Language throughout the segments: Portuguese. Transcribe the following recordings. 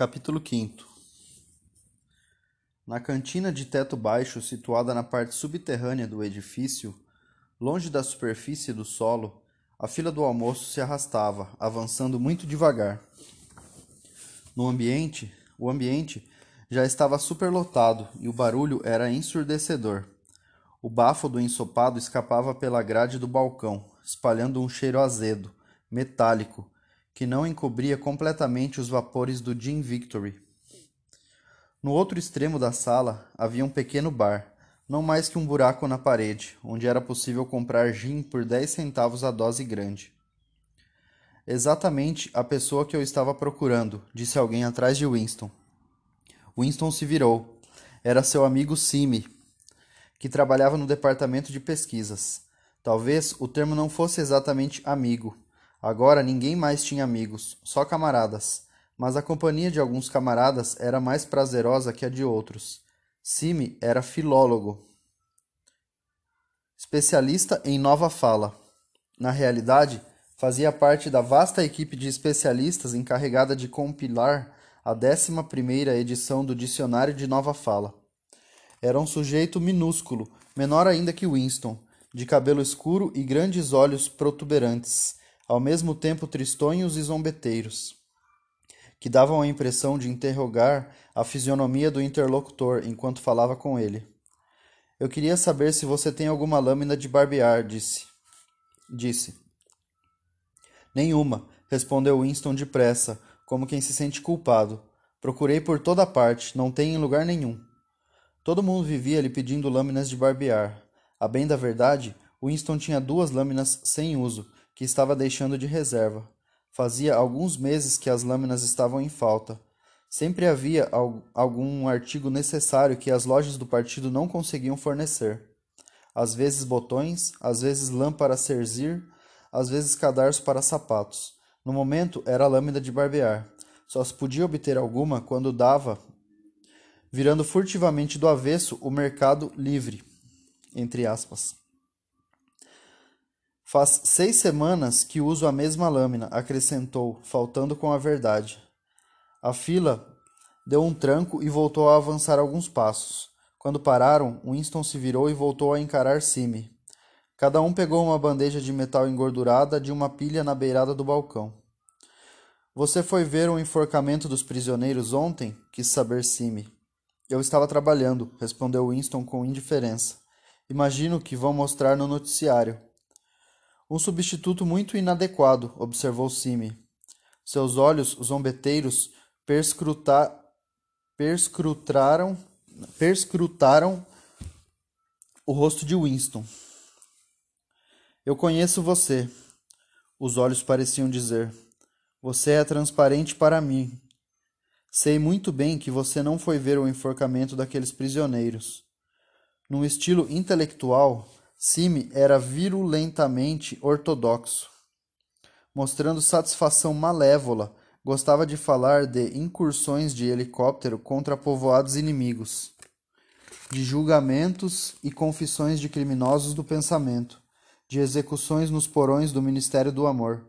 Capítulo 5 Na cantina de teto baixo, situada na parte subterrânea do edifício, longe da superfície do solo, a fila do almoço se arrastava, avançando muito devagar. No ambiente, o ambiente já estava superlotado e o barulho era ensurdecedor. O bafo do ensopado escapava pela grade do balcão, espalhando um cheiro azedo, metálico, que não encobria completamente os vapores do Gin Victory. No outro extremo da sala havia um pequeno bar, não mais que um buraco na parede, onde era possível comprar gin por dez centavos a dose grande. Exatamente a pessoa que eu estava procurando, disse alguém atrás de Winston. Winston se virou. Era seu amigo Simi, que trabalhava no departamento de pesquisas. Talvez o termo não fosse exatamente amigo, Agora ninguém mais tinha amigos, só camaradas, mas a companhia de alguns camaradas era mais prazerosa que a de outros. Simi era filólogo, especialista em nova fala. Na realidade, fazia parte da vasta equipe de especialistas encarregada de compilar a 11 primeira edição do Dicionário de Nova Fala. Era um sujeito minúsculo, menor ainda que Winston, de cabelo escuro e grandes olhos protuberantes ao mesmo tempo tristonhos e zombeteiros, que davam a impressão de interrogar a fisionomia do interlocutor enquanto falava com ele. Eu queria saber se você tem alguma lâmina de barbear, disse. Disse. Nenhuma, respondeu Winston depressa, como quem se sente culpado. Procurei por toda parte, não tem em lugar nenhum. Todo mundo vivia lhe pedindo lâminas de barbear. A bem da verdade, Winston tinha duas lâminas sem uso, que estava deixando de reserva. Fazia alguns meses que as lâminas estavam em falta. Sempre havia algum artigo necessário que as lojas do partido não conseguiam fornecer. Às vezes botões, às vezes lã para cerzir, às vezes cadarço para sapatos. No momento era lâmina de barbear. Só se podia obter alguma quando dava, virando furtivamente do avesso o mercado livre, entre aspas. Faz seis semanas que uso a mesma lâmina, acrescentou, faltando com a verdade. A fila deu um tranco e voltou a avançar alguns passos. Quando pararam, Winston se virou e voltou a encarar Sime. Cada um pegou uma bandeja de metal engordurada de uma pilha na beirada do balcão. Você foi ver o enforcamento dos prisioneiros ontem? quis saber Sime. Eu estava trabalhando, respondeu Winston com indiferença. Imagino que vão mostrar no noticiário. Um substituto muito inadequado, observou Sime. Seus olhos zombeteiros perscruta... perscrutaram... perscrutaram o rosto de Winston. Eu conheço você, os olhos pareciam dizer. Você é transparente para mim. Sei muito bem que você não foi ver o enforcamento daqueles prisioneiros. Num estilo intelectual, Sime era virulentamente ortodoxo. Mostrando satisfação malévola, gostava de falar de incursões de helicóptero contra povoados inimigos, de julgamentos e confissões de criminosos do pensamento, de execuções nos porões do Ministério do Amor.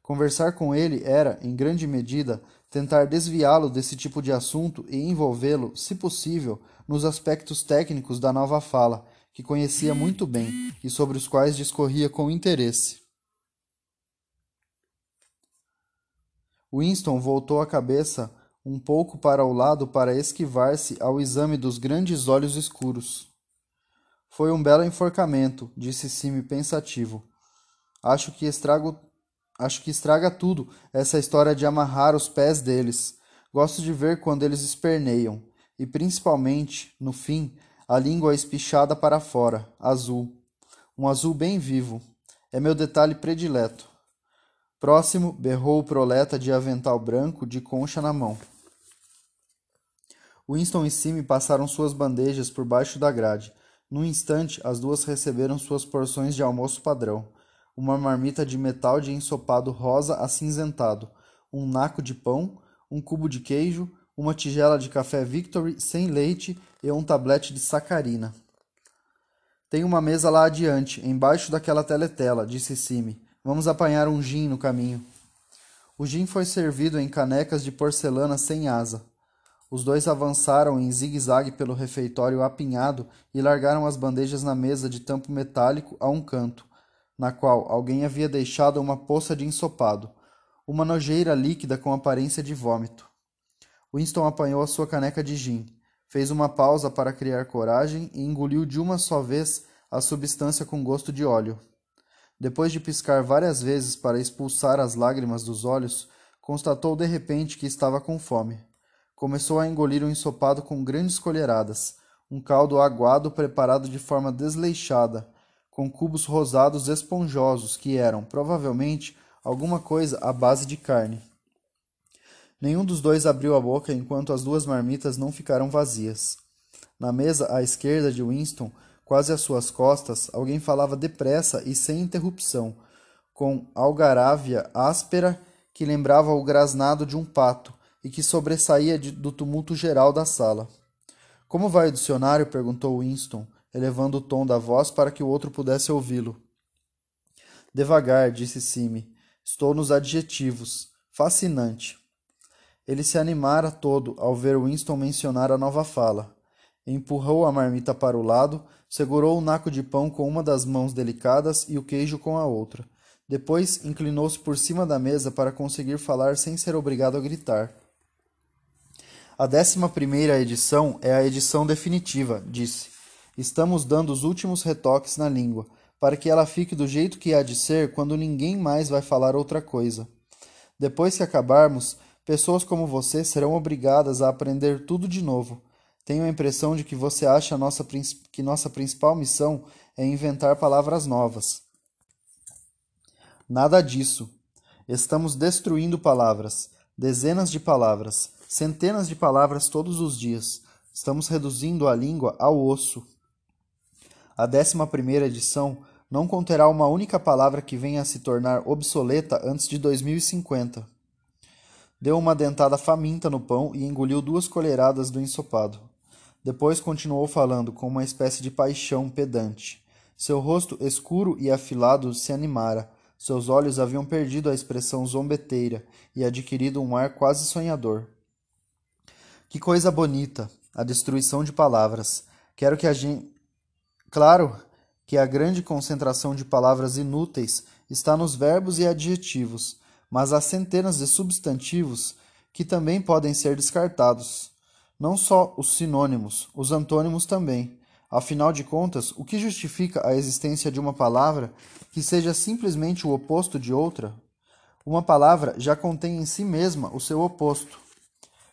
Conversar com ele era, em grande medida, tentar desviá-lo desse tipo de assunto e envolvê-lo, se possível, nos aspectos técnicos da nova fala que conhecia muito bem e sobre os quais discorria com interesse. Winston voltou a cabeça um pouco para o lado para esquivar-se ao exame dos grandes olhos escuros. Foi um belo enforcamento, disse Sime pensativo. Acho que estrago acho que estraga tudo essa história de amarrar os pés deles. Gosto de ver quando eles esperneiam, e principalmente, no fim, a língua espichada para fora, azul. Um azul bem vivo. É meu detalhe predileto. Próximo, berrou o proleta de avental branco de concha na mão. Winston e Sime passaram suas bandejas por baixo da grade. Num instante, as duas receberam suas porções de almoço padrão. Uma marmita de metal de ensopado rosa acinzentado, um naco de pão, um cubo de queijo, uma tigela de café Victory sem leite e um tablete de sacarina. Tem uma mesa lá adiante, embaixo daquela teletela, disse Sime. Vamos apanhar um gin no caminho. O gin foi servido em canecas de porcelana sem asa. Os dois avançaram em zigue-zague pelo refeitório apinhado e largaram as bandejas na mesa de tampo metálico a um canto, na qual alguém havia deixado uma poça de ensopado, uma nojeira líquida com aparência de vômito. Winston apanhou a sua caneca de gin, fez uma pausa para criar coragem e engoliu de uma só vez a substância com gosto de óleo. Depois de piscar várias vezes para expulsar as lágrimas dos olhos, constatou de repente que estava com fome. Começou a engolir um ensopado com grandes colheradas, um caldo aguado preparado de forma desleixada, com cubos rosados esponjosos que eram, provavelmente, alguma coisa à base de carne. Nenhum dos dois abriu a boca enquanto as duas marmitas não ficaram vazias. Na mesa à esquerda de Winston, quase às suas costas, alguém falava depressa e sem interrupção, com algarávia áspera que lembrava o grasnado de um pato, e que sobressaía de, do tumulto geral da sala. Como vai o dicionário? perguntou Winston, elevando o tom da voz para que o outro pudesse ouvi-lo. Devagar, disse Sime. Estou nos adjetivos. Fascinante. Ele se animara todo ao ver Winston mencionar a nova fala. Empurrou a marmita para o lado, segurou o naco de pão com uma das mãos delicadas e o queijo com a outra. Depois inclinou-se por cima da mesa para conseguir falar sem ser obrigado a gritar. A décima primeira edição é a edição definitiva, disse. Estamos dando os últimos retoques na língua, para que ela fique do jeito que há de ser quando ninguém mais vai falar outra coisa. Depois que acabarmos, pessoas como você serão obrigadas a aprender tudo de novo. Tenho a impressão de que você acha nossa, que nossa principal missão é inventar palavras novas. Nada disso. Estamos destruindo palavras, dezenas de palavras centenas de palavras todos os dias. Estamos reduzindo a língua ao osso. A décima primeira edição não conterá uma única palavra que venha a se tornar obsoleta antes de 2050. Deu uma dentada faminta no pão e engoliu duas colheradas do ensopado. Depois continuou falando com uma espécie de paixão pedante. Seu rosto escuro e afilado se animara. Seus olhos haviam perdido a expressão zombeteira e adquirido um ar quase sonhador. Que coisa bonita, a destruição de palavras. Quero que a gente. Claro que a grande concentração de palavras inúteis está nos verbos e adjetivos, mas há centenas de substantivos que também podem ser descartados. Não só os sinônimos, os antônimos também. Afinal de contas, o que justifica a existência de uma palavra que seja simplesmente o oposto de outra? Uma palavra já contém em si mesma o seu oposto.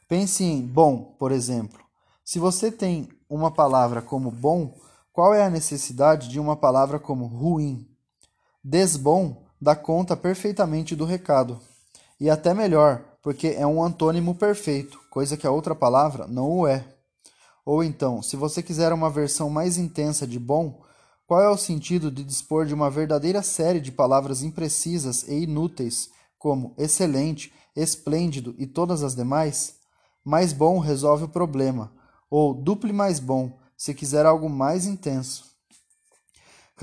Pense em bom, por exemplo. Se você tem uma palavra como bom, qual é a necessidade de uma palavra como ruim? Desbom dá conta perfeitamente do recado. E até melhor, porque é um antônimo perfeito, coisa que a outra palavra não o é. Ou então, se você quiser uma versão mais intensa de bom, qual é o sentido de dispor de uma verdadeira série de palavras imprecisas e inúteis, como excelente, esplêndido e todas as demais? mais bom resolve o problema, ou duple mais bom, se quiser algo mais intenso.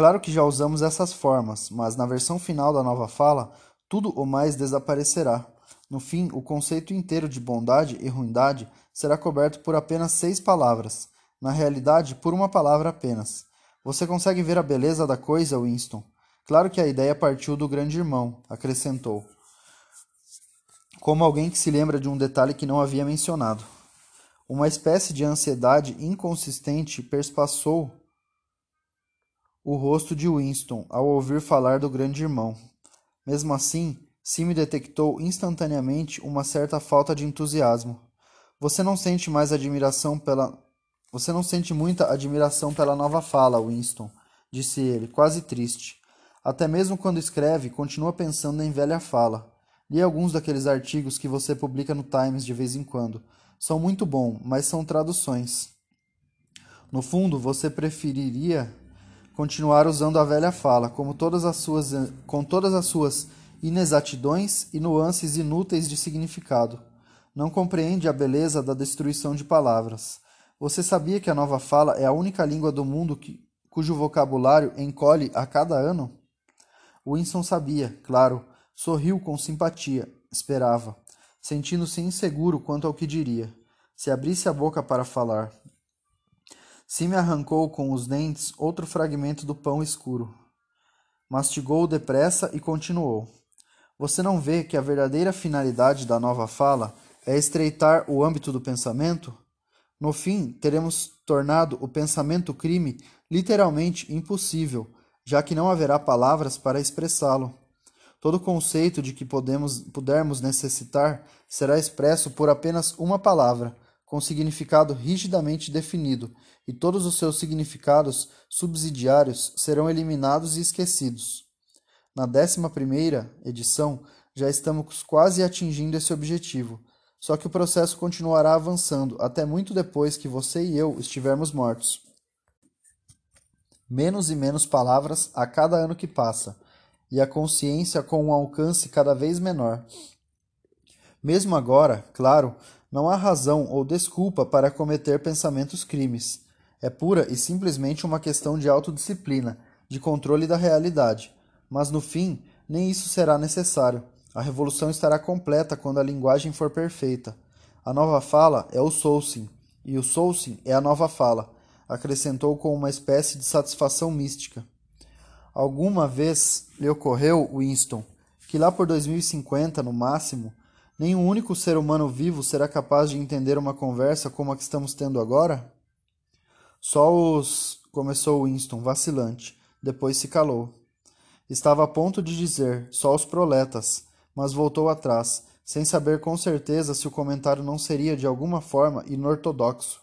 Claro que já usamos essas formas, mas na versão final da nova fala, tudo o mais desaparecerá. No fim, o conceito inteiro de bondade e ruindade será coberto por apenas seis palavras, na realidade, por uma palavra apenas. Você consegue ver a beleza da coisa, Winston? Claro que a ideia partiu do grande irmão, acrescentou como alguém que se lembra de um detalhe que não havia mencionado. Uma espécie de ansiedade inconsistente perspassou o rosto de Winston ao ouvir falar do grande irmão. Mesmo assim, Sime detectou instantaneamente uma certa falta de entusiasmo. Você não sente mais admiração pela Você não sente muita admiração pela nova fala, Winston, disse ele, quase triste. Até mesmo quando escreve, continua pensando em velha fala. Li alguns daqueles artigos que você publica no Times de vez em quando. São muito bons, mas são traduções. No fundo, você preferiria continuar usando a velha fala, como todas as suas, com todas as suas inexatidões e nuances inúteis de significado. Não compreende a beleza da destruição de palavras. Você sabia que a nova fala é a única língua do mundo que, cujo vocabulário encolhe a cada ano? Winston sabia, claro, Sorriu com simpatia. esperava, sentindo-se inseguro quanto ao que diria, se abrisse a boca para falar. Sim arrancou com os dentes outro fragmento do pão escuro. Mastigou depressa e continuou. Você não vê que a verdadeira finalidade da nova fala é estreitar o âmbito do pensamento? No fim, teremos tornado o pensamento-crime literalmente impossível, já que não haverá palavras para expressá-lo. Todo conceito de que podemos, pudermos necessitar será expresso por apenas uma palavra, com significado rigidamente definido, e todos os seus significados subsidiários serão eliminados e esquecidos. Na décima primeira edição, já estamos quase atingindo esse objetivo, só que o processo continuará avançando até muito depois que você e eu estivermos mortos. Menos e menos palavras a cada ano que passa, e a consciência com um alcance cada vez menor. Mesmo agora, claro, não há razão ou desculpa para cometer pensamentos crimes. É pura e simplesmente uma questão de autodisciplina, de controle da realidade. Mas no fim, nem isso será necessário. A revolução estará completa quando a linguagem for perfeita. A nova fala é o soulsing, e o soulsing é a nova fala, acrescentou com uma espécie de satisfação mística. Alguma vez lhe ocorreu, Winston, que lá por 2050, no máximo, nenhum único ser humano vivo será capaz de entender uma conversa como a que estamos tendo agora? Só os. começou Winston, vacilante. Depois se calou. Estava a ponto de dizer só os proletas, mas voltou atrás, sem saber com certeza se o comentário não seria de alguma forma inortodoxo.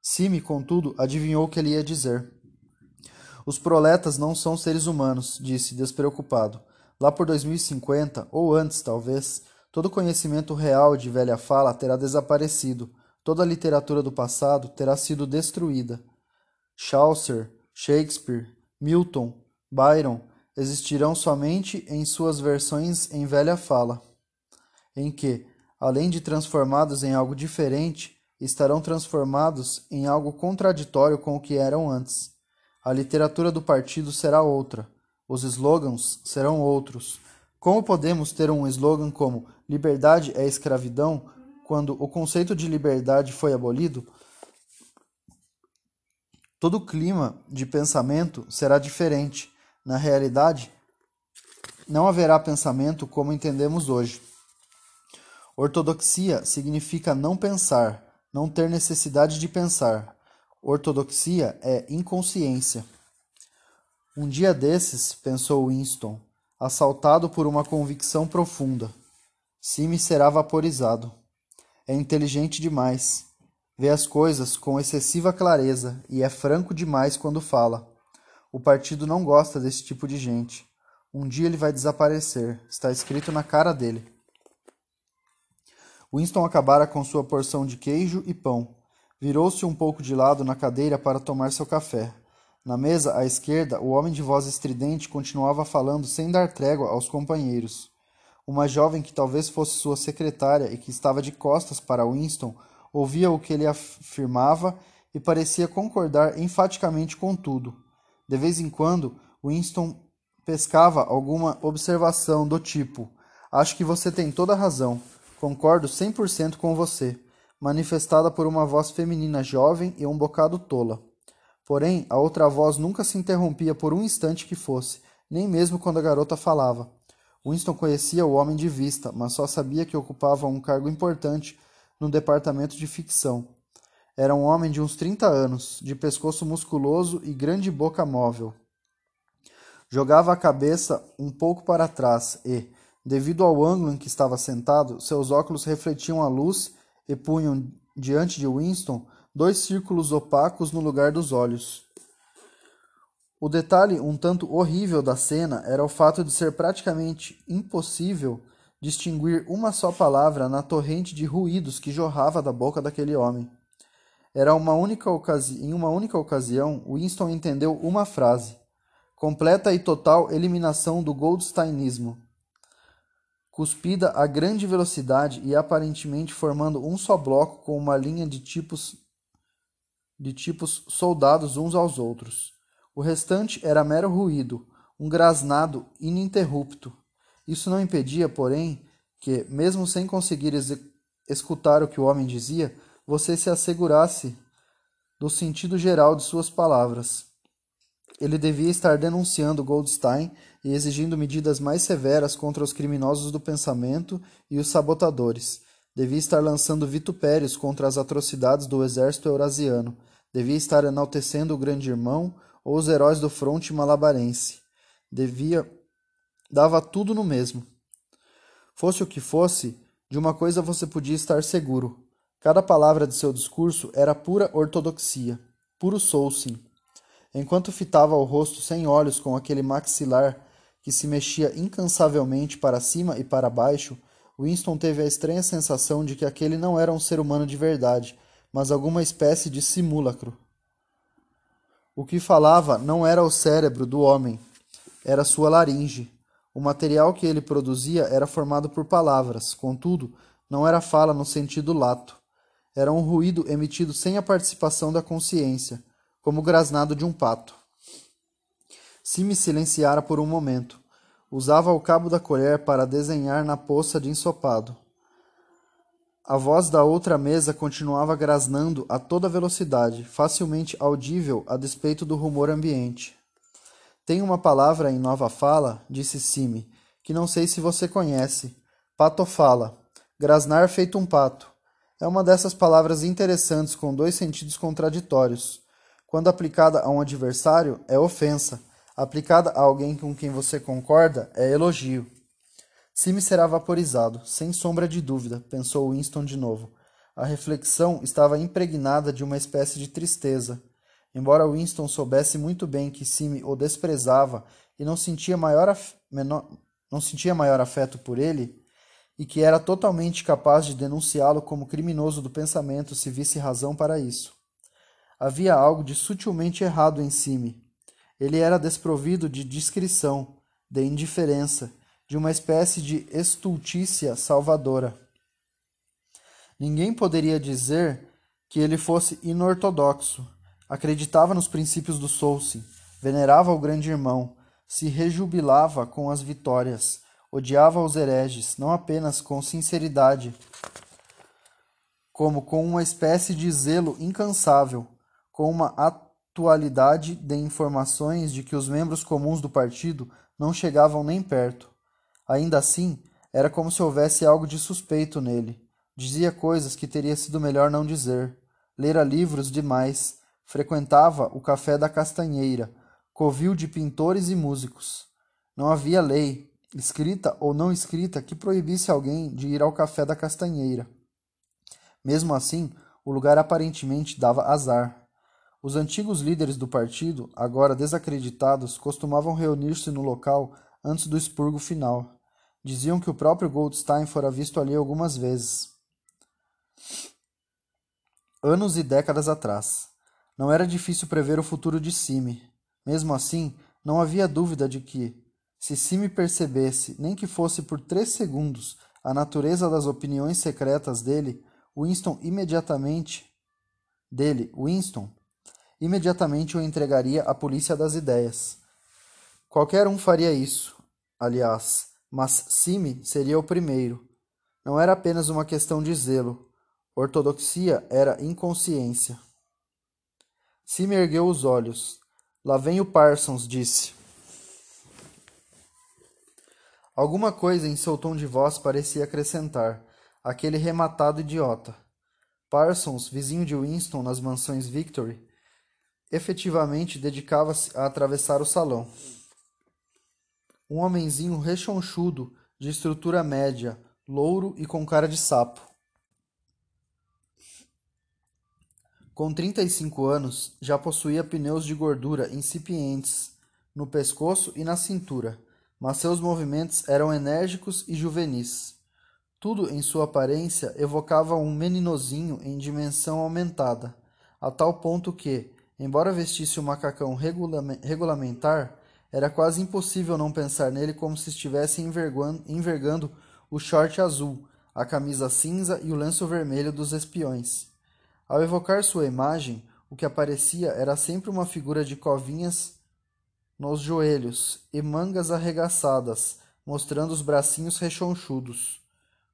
Sime, contudo, adivinhou o que ele ia dizer. Os proletas não são seres humanos, disse, despreocupado. Lá por 2050, ou antes talvez, todo conhecimento real de velha fala terá desaparecido, toda a literatura do passado terá sido destruída. Chaucer, Shakespeare, Milton, Byron existirão somente em suas versões em velha fala, em que, além de transformados em algo diferente, estarão transformados em algo contraditório com o que eram antes. A literatura do partido será outra, os slogans serão outros. Como podemos ter um slogan como liberdade é escravidão quando o conceito de liberdade foi abolido? Todo o clima de pensamento será diferente na realidade, não haverá pensamento como entendemos hoje. Ortodoxia significa não pensar, não ter necessidade de pensar. Ortodoxia é inconsciência. Um dia desses, pensou Winston, assaltado por uma convicção profunda. Sime será vaporizado. É inteligente demais. Vê as coisas com excessiva clareza e é franco demais quando fala. O partido não gosta desse tipo de gente. Um dia ele vai desaparecer. Está escrito na cara dele. Winston acabara com sua porção de queijo e pão. Virou-se um pouco de lado na cadeira para tomar seu café. Na mesa à esquerda, o homem de voz estridente continuava falando sem dar trégua aos companheiros. Uma jovem que talvez fosse sua secretária e que estava de costas para Winston ouvia o que ele afirmava e parecia concordar enfaticamente com tudo. De vez em quando, Winston pescava alguma observação do tipo: Acho que você tem toda a razão. Concordo 100% com você, manifestada por uma voz feminina jovem e um bocado tola. Porém, a outra voz nunca se interrompia por um instante que fosse, nem mesmo quando a garota falava. Winston conhecia o homem de vista, mas só sabia que ocupava um cargo importante no departamento de ficção. Era um homem de uns trinta anos, de pescoço musculoso e grande boca móvel. Jogava a cabeça um pouco para trás e, devido ao ângulo em que estava sentado, seus óculos refletiam a luz e punham diante de Winston dois círculos opacos no lugar dos olhos. O detalhe um tanto horrível da cena era o fato de ser praticamente impossível distinguir uma só palavra na torrente de ruídos que jorrava da boca daquele homem. Era uma única ocasi... Em uma única ocasião, Winston entendeu uma frase: completa e total eliminação do Goldsteinismo. Cuspida a grande velocidade e aparentemente formando um só bloco com uma linha de tipos de tipos soldados uns aos outros. O restante era mero ruído, um grasnado ininterrupto. Isso não impedia, porém, que, mesmo sem conseguir escutar o que o homem dizia, você se assegurasse do sentido geral de suas palavras. Ele devia estar denunciando Goldstein e exigindo medidas mais severas contra os criminosos do pensamento e os sabotadores. Devia estar lançando vitupérios contra as atrocidades do exército eurasiano. Devia estar enaltecendo o grande irmão ou os heróis do fronte malabarense. Devia. dava tudo no mesmo. Fosse o que fosse, de uma coisa você podia estar seguro: Cada palavra de seu discurso era pura ortodoxia, puro Soulsin. Enquanto fitava o rosto sem olhos com aquele maxilar que se mexia incansavelmente para cima e para baixo, Winston teve a estranha sensação de que aquele não era um ser humano de verdade, mas alguma espécie de simulacro. O que falava não era o cérebro do homem, era sua laringe. O material que ele produzia era formado por palavras, contudo, não era fala no sentido lato. Era um ruído emitido sem a participação da consciência, como o grasnado de um pato. Se me silenciara por um momento. Usava o cabo da colher para desenhar na poça de ensopado. A voz da outra mesa continuava grasnando a toda velocidade, facilmente audível a despeito do rumor ambiente. Tem uma palavra em nova fala, disse Sime, que não sei se você conhece. Patofala. Grasnar feito um pato. É uma dessas palavras interessantes com dois sentidos contraditórios. Quando aplicada a um adversário, é ofensa. Aplicada a alguém com quem você concorda, é elogio. Sime será vaporizado, sem sombra de dúvida, pensou Winston de novo. A reflexão estava impregnada de uma espécie de tristeza. Embora Winston soubesse muito bem que Sime o desprezava e não sentia maior, af... menor... não sentia maior afeto por ele, e que era totalmente capaz de denunciá-lo como criminoso do pensamento se visse razão para isso. Havia algo de sutilmente errado em Sime. Ele era desprovido de discrição, de indiferença, de uma espécie de estultícia salvadora. Ninguém poderia dizer que ele fosse inortodoxo. Acreditava nos princípios do Souce, venerava o grande irmão, se rejubilava com as vitórias, odiava os hereges, não apenas com sinceridade, como com uma espécie de zelo incansável, com uma atualidade de informações de que os membros comuns do partido não chegavam nem perto. Ainda assim, era como se houvesse algo de suspeito nele. Dizia coisas que teria sido melhor não dizer. Lera livros demais. Frequentava o café da Castanheira, covil de pintores e músicos. Não havia lei, escrita ou não escrita, que proibisse alguém de ir ao café da Castanheira. Mesmo assim, o lugar aparentemente dava azar. Os antigos líderes do partido, agora desacreditados, costumavam reunir-se no local antes do expurgo final. Diziam que o próprio Goldstein fora visto ali algumas vezes. Anos e décadas atrás. Não era difícil prever o futuro de Sime. Mesmo assim, não havia dúvida de que, se Sime percebesse, nem que fosse por três segundos, a natureza das opiniões secretas dele, Winston imediatamente dele, Winston, imediatamente o entregaria à polícia das ideias. Qualquer um faria isso, aliás, mas Sime seria o primeiro. Não era apenas uma questão de zelo. Ortodoxia era inconsciência. Sime ergueu os olhos. Lá vem o Parsons, disse. Alguma coisa em seu tom de voz parecia acrescentar: aquele rematado idiota. Parsons, vizinho de Winston nas mansões Victory, efetivamente dedicava-se a atravessar o salão. Um homenzinho rechonchudo, de estrutura média, louro e com cara de sapo. Com 35 anos, já possuía pneus de gordura incipientes no pescoço e na cintura mas seus movimentos eram enérgicos e juvenis. Tudo em sua aparência evocava um meninozinho em dimensão aumentada, a tal ponto que, embora vestisse o macacão regulamentar, era quase impossível não pensar nele como se estivesse envergando o short azul, a camisa cinza e o lenço vermelho dos espiões. Ao evocar sua imagem, o que aparecia era sempre uma figura de covinhas nos joelhos e mangas arregaçadas, mostrando os bracinhos rechonchudos.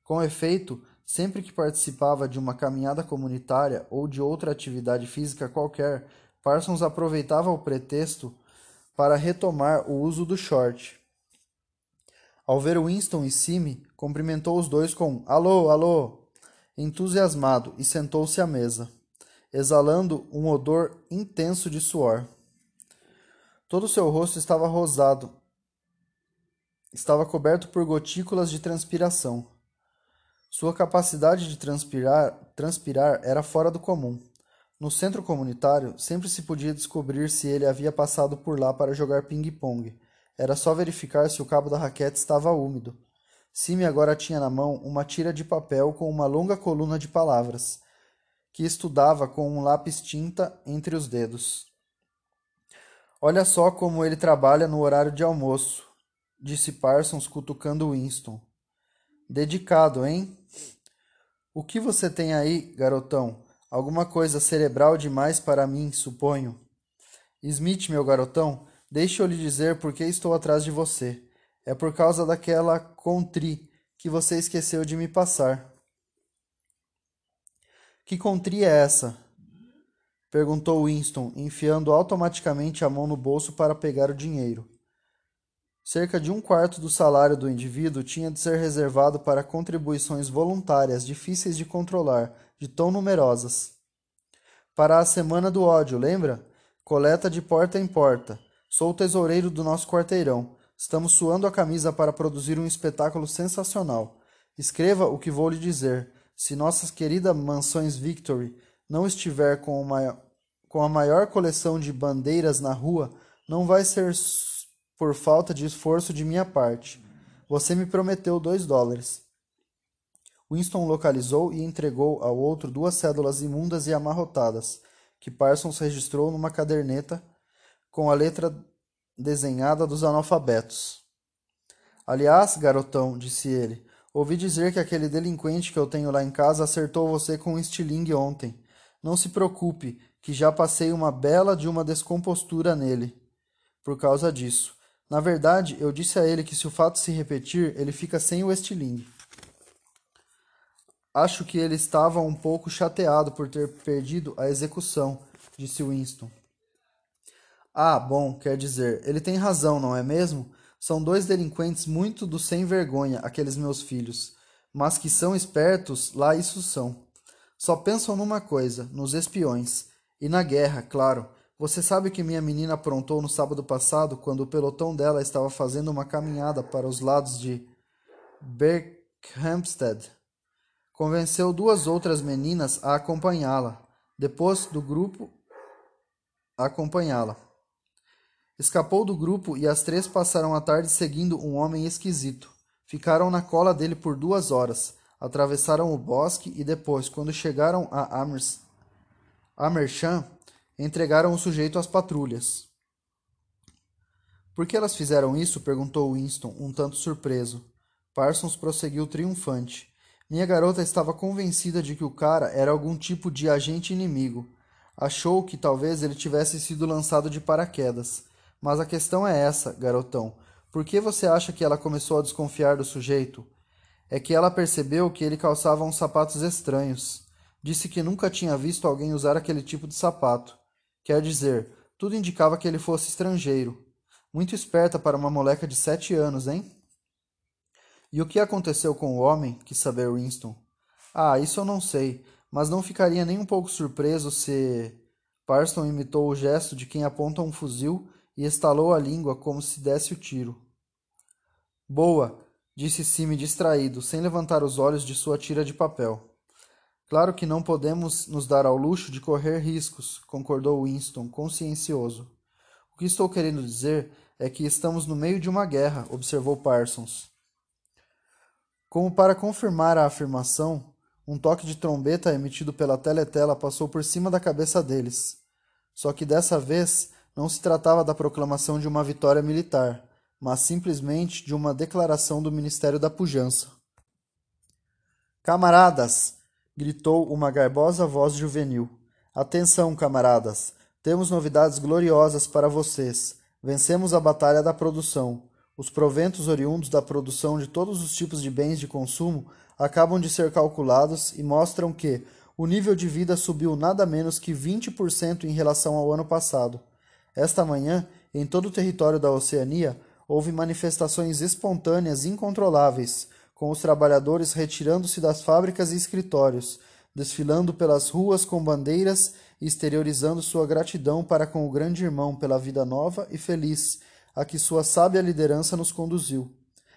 Com efeito, sempre que participava de uma caminhada comunitária ou de outra atividade física qualquer, Parsons aproveitava o pretexto para retomar o uso do short. Ao ver Winston e Simi, cumprimentou os dois com alô, alô, entusiasmado e sentou-se à mesa, exalando um odor intenso de suor. Todo seu rosto estava rosado, estava coberto por gotículas de transpiração. Sua capacidade de transpirar, transpirar era fora do comum. No centro comunitário, sempre se podia descobrir se ele havia passado por lá para jogar ping-pong. Era só verificar se o cabo da raquete estava úmido. Simi agora tinha na mão uma tira de papel com uma longa coluna de palavras, que estudava com um lápis tinta entre os dedos. Olha só como ele trabalha no horário de almoço, disse Parsons cutucando Winston. Dedicado, hein? O que você tem aí, garotão? Alguma coisa cerebral demais para mim, suponho. Smith, meu garotão, deixe eu lhe dizer por que estou atrás de você. É por causa daquela contri que você esqueceu de me passar. Que contri é essa? perguntou Winston, enfiando automaticamente a mão no bolso para pegar o dinheiro. Cerca de um quarto do salário do indivíduo tinha de ser reservado para contribuições voluntárias difíceis de controlar de tão numerosas. Para a Semana do Ódio, lembra? Coleta de porta em porta. Sou o tesoureiro do nosso quarteirão. Estamos suando a camisa para produzir um espetáculo sensacional. Escreva o que vou lhe dizer. Se nossa querida Mansões Victory não estiver com, uma, com a maior coleção de bandeiras na rua, não vai ser por falta de esforço de minha parte. Você me prometeu dois dólares. Winston localizou e entregou ao outro duas cédulas imundas e amarrotadas, que Parsons registrou numa caderneta com a letra desenhada dos analfabetos. Aliás, garotão, disse ele, ouvi dizer que aquele delinquente que eu tenho lá em casa acertou você com um estilingue ontem. Não se preocupe, que já passei uma bela de uma descompostura nele. Por causa disso. Na verdade, eu disse a ele que se o fato se repetir, ele fica sem o estilingue. Acho que ele estava um pouco chateado por ter perdido a execução, disse Winston. Ah, bom, quer dizer, ele tem razão, não é mesmo? São dois delinquentes muito do sem vergonha, aqueles meus filhos. Mas que são espertos, lá isso são. Só pensam numa coisa, nos espiões. E na guerra, claro. Você sabe que minha menina aprontou no sábado passado, quando o pelotão dela estava fazendo uma caminhada para os lados de Berkhamsted? Convenceu duas outras meninas a acompanhá-la, depois do grupo a acompanhá-la. Escapou do grupo e as três passaram a tarde seguindo um homem esquisito. Ficaram na cola dele por duas horas, atravessaram o bosque e depois, quando chegaram a Amers, entregaram o sujeito às patrulhas. Por que elas fizeram isso? perguntou Winston, um tanto surpreso. Parsons prosseguiu triunfante. Minha garota estava convencida de que o cara era algum tipo de agente inimigo. Achou que talvez ele tivesse sido lançado de paraquedas. Mas a questão é essa, garotão. Por que você acha que ela começou a desconfiar do sujeito? É que ela percebeu que ele calçava uns sapatos estranhos. Disse que nunca tinha visto alguém usar aquele tipo de sapato. Quer dizer, tudo indicava que ele fosse estrangeiro. Muito esperta para uma moleca de sete anos, hein? E o que aconteceu com o homem? quis saber Winston. Ah, isso eu não sei, mas não ficaria nem um pouco surpreso se. Parston imitou o gesto de quem aponta um fuzil e estalou a língua como se desse o tiro. Boa, disse Sime distraído, sem levantar os olhos de sua tira de papel. Claro que não podemos nos dar ao luxo de correr riscos, concordou Winston, consciencioso. O que estou querendo dizer é que estamos no meio de uma guerra, observou Parsons. Como para confirmar a afirmação, um toque de trombeta emitido pela teletela passou por cima da cabeça deles. Só que dessa vez não se tratava da proclamação de uma vitória militar, mas simplesmente de uma declaração do Ministério da Pujança. Camaradas! gritou uma garbosa voz juvenil. Atenção, camaradas! Temos novidades gloriosas para vocês. Vencemos a batalha da produção. Os proventos oriundos da produção de todos os tipos de bens de consumo acabam de ser calculados e mostram que o nível de vida subiu nada menos que 20% em relação ao ano passado. Esta manhã, em todo o território da Oceania, houve manifestações espontâneas incontroláveis, com os trabalhadores retirando-se das fábricas e escritórios, desfilando pelas ruas com bandeiras e exteriorizando sua gratidão para com o grande irmão pela vida nova e feliz a que sua sábia liderança nos conduziu.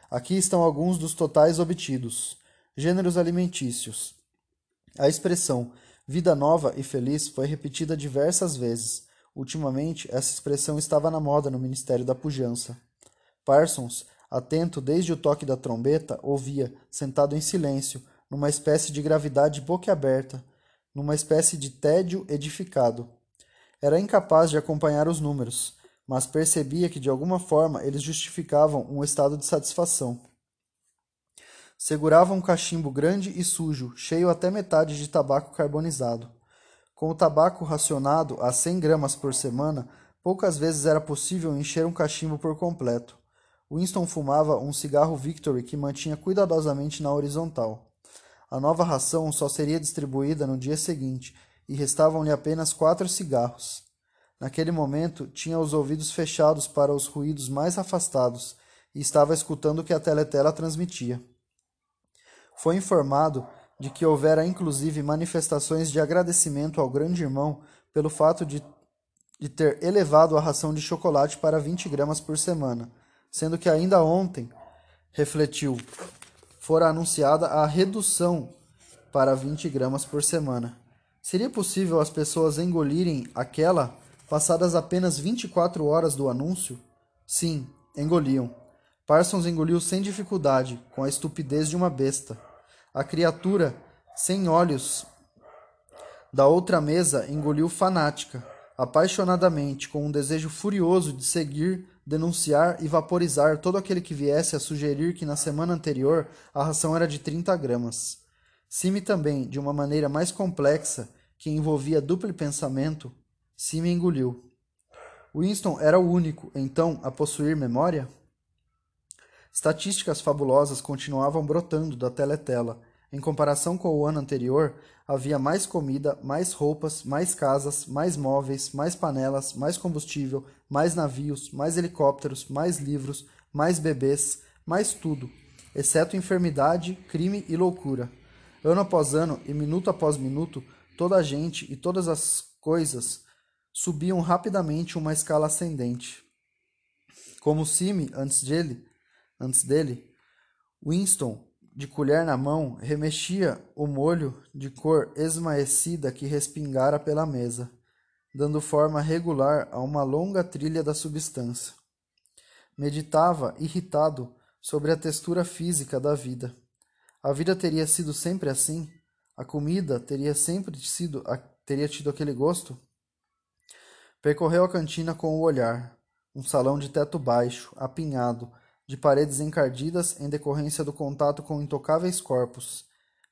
Aqui estão alguns dos totais obtidos. Gêneros alimentícios. A expressão vida nova e feliz foi repetida diversas vezes. Ultimamente, essa expressão estava na moda no Ministério da Pujança. Parsons, atento desde o toque da trombeta, ouvia, sentado em silêncio, numa espécie de gravidade boquiaberta, numa espécie de tédio edificado. Era incapaz de acompanhar os números, mas percebia que de alguma forma eles justificavam um estado de satisfação. Segurava um cachimbo grande e sujo, cheio até metade de tabaco carbonizado. Com o tabaco racionado a 100 gramas por semana, poucas vezes era possível encher um cachimbo por completo. Winston fumava um cigarro Victory que mantinha cuidadosamente na horizontal. A nova ração só seria distribuída no dia seguinte, e restavam-lhe apenas quatro cigarros. Naquele momento, tinha os ouvidos fechados para os ruídos mais afastados e estava escutando o que a teletela transmitia. Foi informado de que houvera inclusive manifestações de agradecimento ao grande irmão pelo fato de, de ter elevado a ração de chocolate para 20 gramas por semana, sendo que ainda ontem, refletiu, fora anunciada a redução para 20 gramas por semana. Seria possível as pessoas engolirem aquela Passadas apenas 24 horas do anúncio, sim, engoliam. Parsons engoliu sem dificuldade, com a estupidez de uma besta. A criatura, sem olhos, da outra mesa engoliu fanática, apaixonadamente, com um desejo furioso de seguir, denunciar e vaporizar todo aquele que viesse a sugerir que na semana anterior a ração era de 30 gramas. Cime também, de uma maneira mais complexa, que envolvia duplo pensamento, Sim engoliu. Winston era o único, então, a possuir memória? Estatísticas fabulosas continuavam brotando da teletela. Em comparação com o ano anterior, havia mais comida, mais roupas, mais casas, mais móveis, mais panelas, mais combustível, mais navios, mais helicópteros, mais livros, mais bebês, mais tudo, exceto enfermidade, crime e loucura. Ano após ano e minuto após minuto, toda a gente e todas as coisas subiam rapidamente uma escala ascendente. Como Sime antes dele, antes dele, Winston, de colher na mão, remexia o molho de cor esmaecida que respingara pela mesa, dando forma regular a uma longa trilha da substância. Meditava, irritado, sobre a textura física da vida. A vida teria sido sempre assim? A comida teria sempre sido teria tido aquele gosto? Percorreu a cantina com o olhar. Um salão de teto baixo, apinhado, de paredes encardidas em decorrência do contato com intocáveis corpos.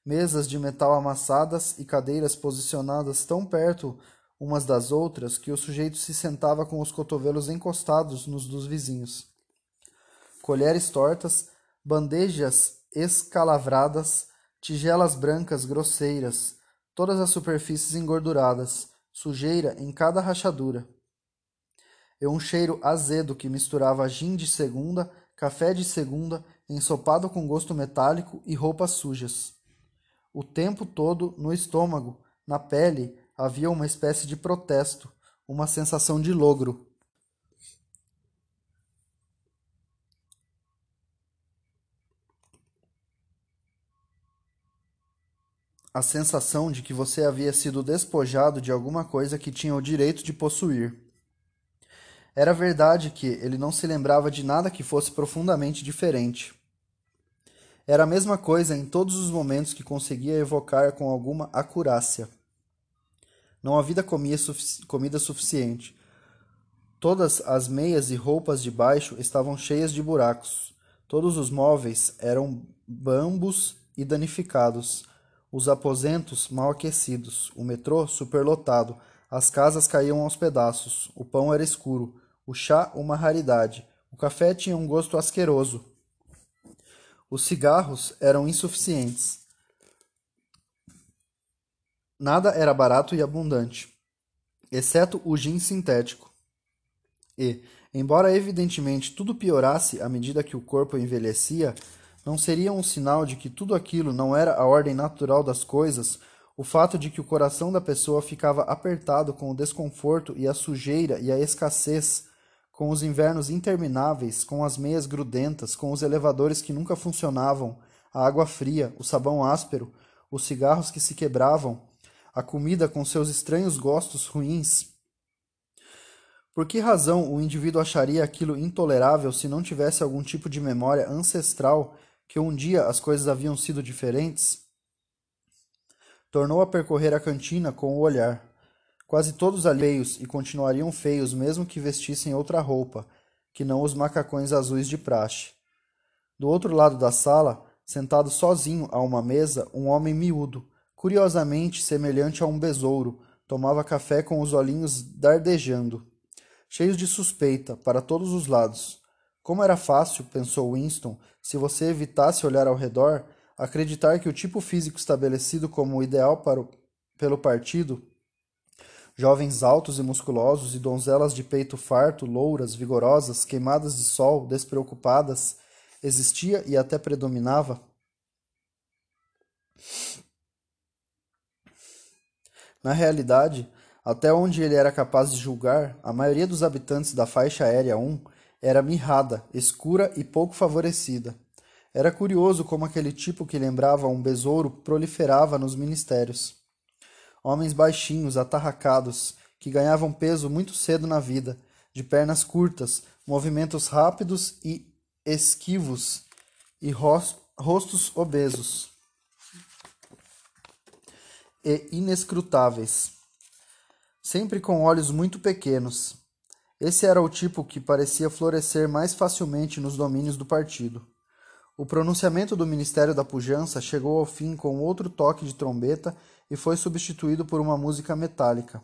Mesas de metal amassadas e cadeiras posicionadas tão perto umas das outras que o sujeito se sentava com os cotovelos encostados nos dos vizinhos. Colheres tortas, bandejas escalavradas, tigelas brancas grosseiras, todas as superfícies engorduradas, sujeira em cada rachadura. E um cheiro azedo que misturava gin de segunda, café de segunda, ensopado com gosto metálico e roupas sujas. O tempo todo, no estômago, na pele, havia uma espécie de protesto, uma sensação de logro. A sensação de que você havia sido despojado de alguma coisa que tinha o direito de possuir. Era verdade que ele não se lembrava de nada que fosse profundamente diferente. Era a mesma coisa em todos os momentos que conseguia evocar com alguma acurácia. Não havia comida, sufici comida suficiente. Todas as meias e roupas de baixo estavam cheias de buracos. Todos os móveis eram bambos e danificados os aposentos mal aquecidos, o metrô superlotado, as casas caíam aos pedaços, o pão era escuro, o chá uma raridade, O café tinha um gosto asqueroso. Os cigarros eram insuficientes. Nada era barato e abundante, exceto o gin sintético. E, embora evidentemente tudo piorasse à medida que o corpo envelhecia, não seria um sinal de que tudo aquilo não era a ordem natural das coisas o fato de que o coração da pessoa ficava apertado com o desconforto e a sujeira e a escassez, com os invernos intermináveis, com as meias grudentas, com os elevadores que nunca funcionavam, a água fria, o sabão áspero, os cigarros que se quebravam, a comida com seus estranhos gostos ruins. Por que razão o indivíduo acharia aquilo intolerável se não tivesse algum tipo de memória ancestral que um dia as coisas haviam sido diferentes? Tornou a percorrer a cantina com o olhar. Quase todos ali feios e continuariam feios mesmo que vestissem outra roupa, que não os macacões azuis de praxe. Do outro lado da sala, sentado sozinho a uma mesa, um homem miúdo, curiosamente semelhante a um besouro, tomava café com os olhinhos dardejando, cheios de suspeita, para todos os lados. Como era fácil, pensou Winston, se você evitasse olhar ao redor, acreditar que o tipo físico estabelecido como ideal para o, pelo partido, jovens altos e musculosos e donzelas de peito farto, louras, vigorosas, queimadas de sol, despreocupadas, existia e até predominava? Na realidade, até onde ele era capaz de julgar, a maioria dos habitantes da faixa aérea 1 era mirrada, escura e pouco favorecida. Era curioso como aquele tipo que lembrava um besouro proliferava nos ministérios. Homens baixinhos, atarracados, que ganhavam peso muito cedo na vida, de pernas curtas, movimentos rápidos e esquivos e rostos obesos e inescrutáveis, sempre com olhos muito pequenos. Esse era o tipo que parecia florescer mais facilmente nos domínios do partido. O pronunciamento do Ministério da Pujança chegou ao fim com outro toque de trombeta e foi substituído por uma música metálica.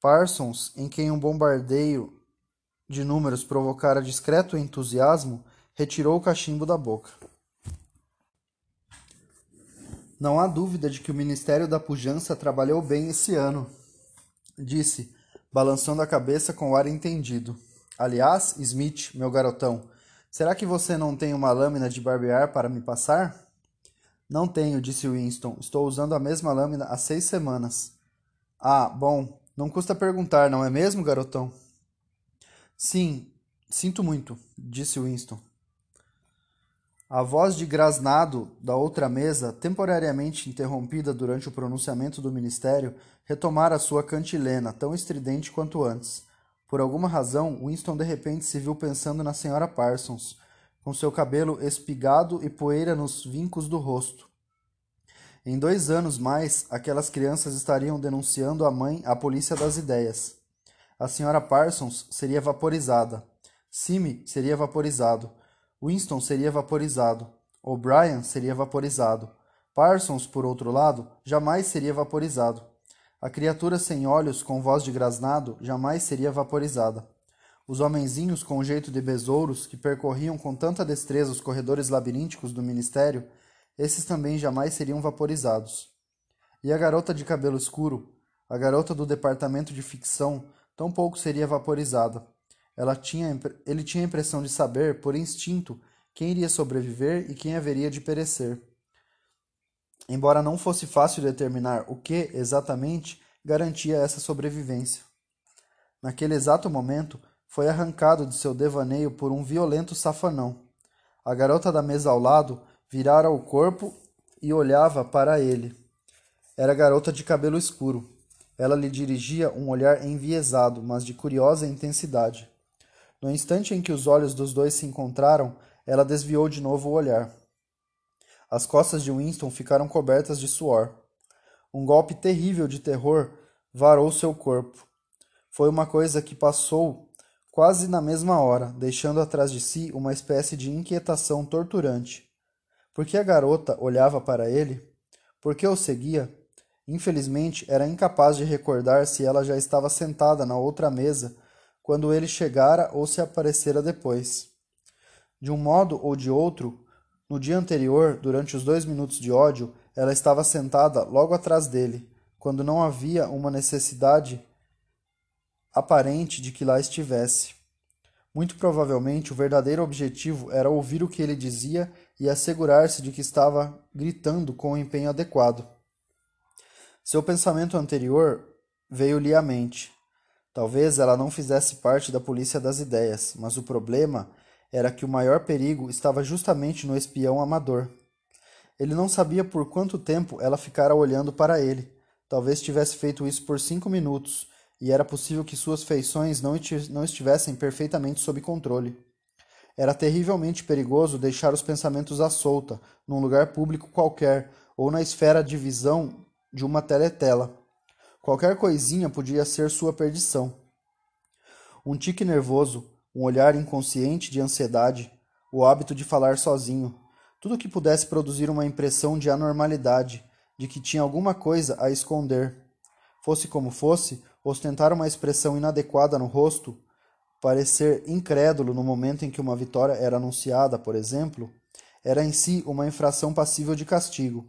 Parsons, em quem um bombardeio de números provocara discreto entusiasmo, retirou o cachimbo da boca. Não há dúvida de que o Ministério da Pujança trabalhou bem esse ano, disse, balançando a cabeça com ar entendido. Aliás, Smith, meu garotão, Será que você não tem uma lâmina de barbear para me passar? Não tenho, disse Winston. Estou usando a mesma lâmina há seis semanas. Ah, bom, não custa perguntar, não é mesmo, garotão? Sim, sinto muito, disse Winston. A voz de grasnado da outra mesa, temporariamente interrompida durante o pronunciamento do ministério, retomara sua cantilena, tão estridente quanto antes. Por alguma razão, Winston de repente se viu pensando na senhora Parsons, com seu cabelo espigado e poeira nos vincos do rosto. Em dois anos mais, aquelas crianças estariam denunciando a mãe à polícia das ideias. A senhora Parsons seria vaporizada. Simi seria vaporizado. Winston seria vaporizado. O'Brien seria vaporizado. Parsons, por outro lado, jamais seria vaporizado. A criatura sem olhos, com voz de grasnado, jamais seria vaporizada. Os homenzinhos com jeito de besouros, que percorriam com tanta destreza os corredores labirínticos do ministério, esses também jamais seriam vaporizados. E a garota de cabelo escuro, a garota do departamento de ficção, tampouco seria vaporizada. Ela tinha, ele tinha a impressão de saber, por instinto, quem iria sobreviver e quem haveria de perecer. Embora não fosse fácil determinar o que, exatamente, garantia essa sobrevivência. Naquele exato momento, foi arrancado de seu devaneio por um violento safanão. A garota da mesa ao lado virara o corpo e olhava para ele. Era garota de cabelo escuro. Ela lhe dirigia um olhar enviesado, mas de curiosa intensidade. No instante em que os olhos dos dois se encontraram, ela desviou de novo o olhar. As costas de Winston ficaram cobertas de suor. Um golpe terrível de terror varou seu corpo. Foi uma coisa que passou quase na mesma hora, deixando atrás de si uma espécie de inquietação torturante. Por que a garota olhava para ele? Por que o seguia? Infelizmente, era incapaz de recordar se ela já estava sentada na outra mesa, quando ele chegara ou se aparecera depois. De um modo ou de outro, no dia anterior, durante os dois minutos de ódio, ela estava sentada logo atrás dele, quando não havia uma necessidade aparente de que lá estivesse. Muito provavelmente o verdadeiro objetivo era ouvir o que ele dizia e assegurar-se de que estava gritando com o empenho adequado. Seu pensamento anterior veio-lhe à mente. Talvez ela não fizesse parte da polícia das ideias, mas o problema era que o maior perigo estava justamente no espião amador. Ele não sabia por quanto tempo ela ficara olhando para ele. Talvez tivesse feito isso por cinco minutos, e era possível que suas feições não estivessem perfeitamente sob controle. Era terrivelmente perigoso deixar os pensamentos à solta, num lugar público qualquer, ou na esfera de visão de uma teletela. Qualquer coisinha podia ser sua perdição. Um tique nervoso, um olhar inconsciente de ansiedade, o hábito de falar sozinho, tudo que pudesse produzir uma impressão de anormalidade, de que tinha alguma coisa a esconder. Fosse como fosse, ostentar uma expressão inadequada no rosto, parecer incrédulo no momento em que uma vitória era anunciada, por exemplo, era em si uma infração passível de castigo.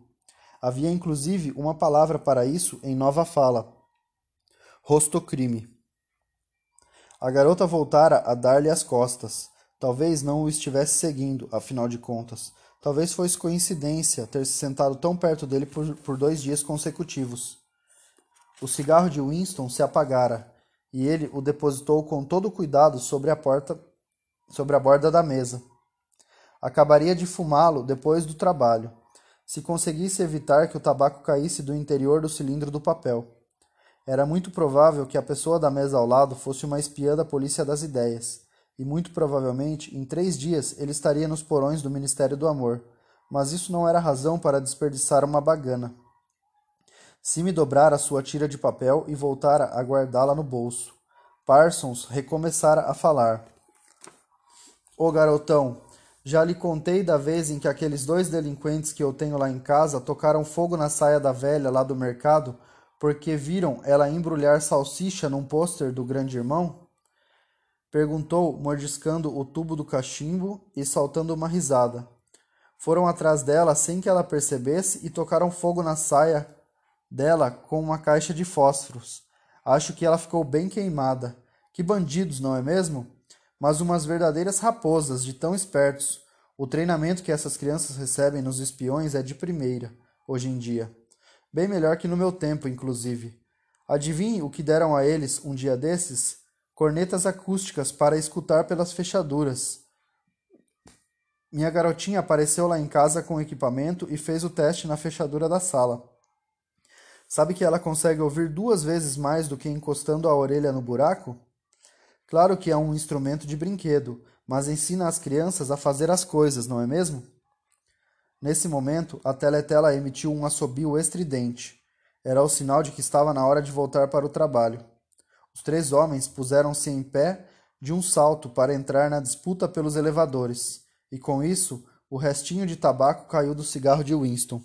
Havia inclusive uma palavra para isso em nova fala: rostocrime. A garota voltara a dar-lhe as costas. Talvez não o estivesse seguindo, afinal de contas. Talvez fosse coincidência ter se sentado tão perto dele por, por dois dias consecutivos. O cigarro de Winston se apagara, e ele o depositou com todo cuidado sobre a porta, sobre a borda da mesa. Acabaria de fumá-lo depois do trabalho, se conseguisse evitar que o tabaco caísse do interior do cilindro do papel. Era muito provável que a pessoa da mesa ao lado fosse uma espiã da polícia das ideias, e muito provavelmente em três dias ele estaria nos porões do Ministério do Amor, mas isso não era razão para desperdiçar uma bagana. Simi dobrara sua tira de papel e voltara a guardá-la no bolso. Parsons recomeçara a falar. Ô garotão, já lhe contei da vez em que aqueles dois delinquentes que eu tenho lá em casa tocaram fogo na saia da velha lá do mercado porque viram ela embrulhar salsicha num pôster do grande irmão? Perguntou, mordiscando o tubo do cachimbo e saltando uma risada. Foram atrás dela sem que ela percebesse e tocaram fogo na saia dela com uma caixa de fósforos. Acho que ela ficou bem queimada. Que bandidos, não é mesmo? Mas umas verdadeiras raposas, de tão espertos. O treinamento que essas crianças recebem nos espiões é de primeira, hoje em dia. Bem melhor que no meu tempo, inclusive. Adivinhe o que deram a eles um dia desses? Cornetas acústicas para escutar pelas fechaduras. Minha garotinha apareceu lá em casa com o equipamento e fez o teste na fechadura da sala. Sabe que ela consegue ouvir duas vezes mais do que encostando a orelha no buraco? Claro que é um instrumento de brinquedo, mas ensina as crianças a fazer as coisas, não é mesmo? Nesse momento, a teletela emitiu um assobio estridente. Era o sinal de que estava na hora de voltar para o trabalho. Os três homens puseram-se em pé de um salto para entrar na disputa pelos elevadores, e com isso, o restinho de tabaco caiu do cigarro de Winston.